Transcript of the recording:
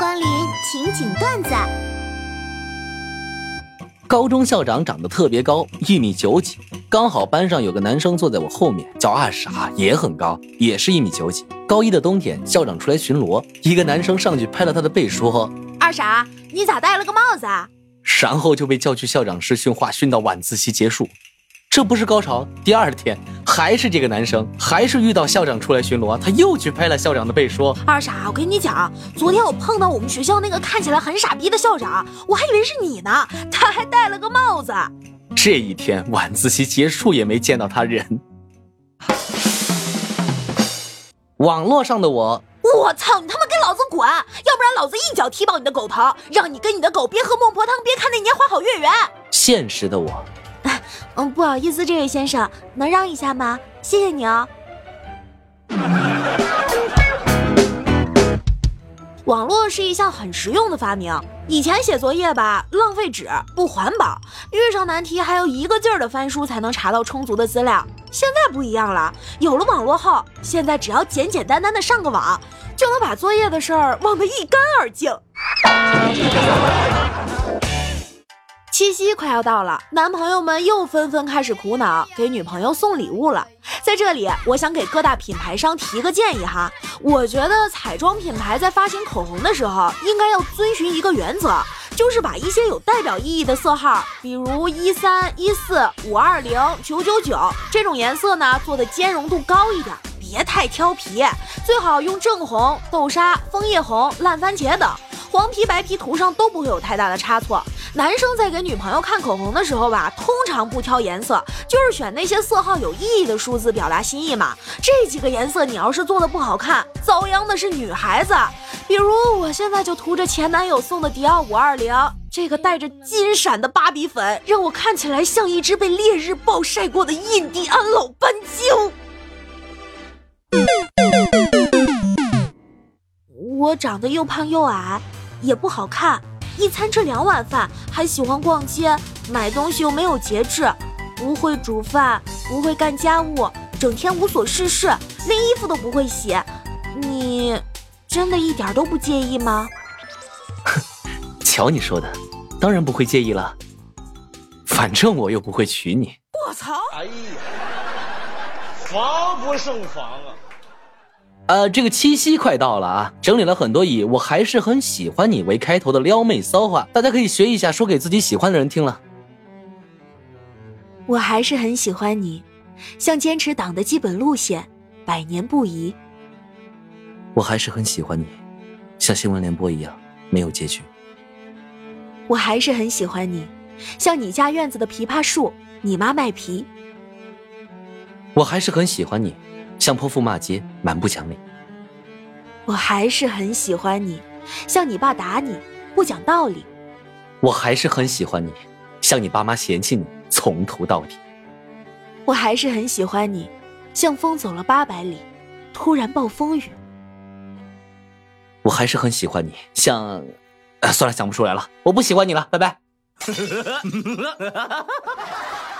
光临情景段子。高中校长长得特别高，一米九几，刚好班上有个男生坐在我后面，叫二傻，也很高，也是一米九几。高一的冬天，校长出来巡逻，一个男生上去拍了他的背，说：“二傻，你咋戴了个帽子啊？”然后就被叫去校长室训话，训到晚自习结束。这不是高潮，第二天还是这个男生，还是遇到校长出来巡逻，他又去拍了校长的背，说：“二傻，我跟你讲，昨天我碰到我们学校那个看起来很傻逼的校长，我还以为是你呢，他还戴了个帽子。”这一天晚自习结束也没见到他人。网络上的我，我操，你他妈给老子滚！要不然老子一脚踢爆你的狗头，让你跟你的狗边喝孟婆汤边看那年花好月圆。现实的我。嗯，不好意思，这位先生，能让一下吗？谢谢你哦。网络是一项很实用的发明。以前写作业吧，浪费纸，不环保，遇上难题还要一个劲儿的翻书才能查到充足的资料。现在不一样了，有了网络后，现在只要简简单单的上个网，就能把作业的事儿忘得一干二净。七夕快要到了，男朋友们又纷纷开始苦恼给女朋友送礼物了。在这里，我想给各大品牌商提个建议哈，我觉得彩妆品牌在发行口红的时候，应该要遵循一个原则，就是把一些有代表意义的色号，比如一三一四五二零九九九这种颜色呢，做的兼容度高一点，别太挑皮，最好用正红、豆沙、枫叶红、烂番茄等。黄皮白皮涂上都不会有太大的差错。男生在给女朋友看口红的时候吧，通常不挑颜色，就是选那些色号有意义的数字表达心意嘛。这几个颜色你要是做的不好看，遭殃的是女孩子。比如我现在就涂着前男友送的迪奥五二零，这个带着金闪的芭比粉，让我看起来像一只被烈日暴晒过的印第安老斑鸠。我长得又胖又矮。也不好看，一餐吃两碗饭，还喜欢逛街，买东西又没有节制，不会煮饭，不会干家务，整天无所事事，连衣服都不会洗。你真的一点都不介意吗？哼，瞧你说的，当然不会介意了。反正我又不会娶你。我操！哎呀，防不胜防啊！呃，这个七夕快到了啊，整理了很多以“我还是很喜欢你”为开头的撩妹骚话，大家可以学一下，说给自己喜欢的人听了。我还是很喜欢你，像坚持党的基本路线，百年不移。我还是很喜欢你，像新闻联播一样，没有结局。我还是很喜欢你，像你家院子的枇杷树，你妈卖皮。我还是很喜欢你。像泼妇骂街，蛮不讲理。我还是很喜欢你，像你爸打你，不讲道理。我还是很喜欢你，像你爸妈嫌弃你，从头到底。我还是很喜欢你，像风走了八百里，突然暴风雨。我还是很喜欢你，像……算了，想不出来了，我不喜欢你了，拜拜。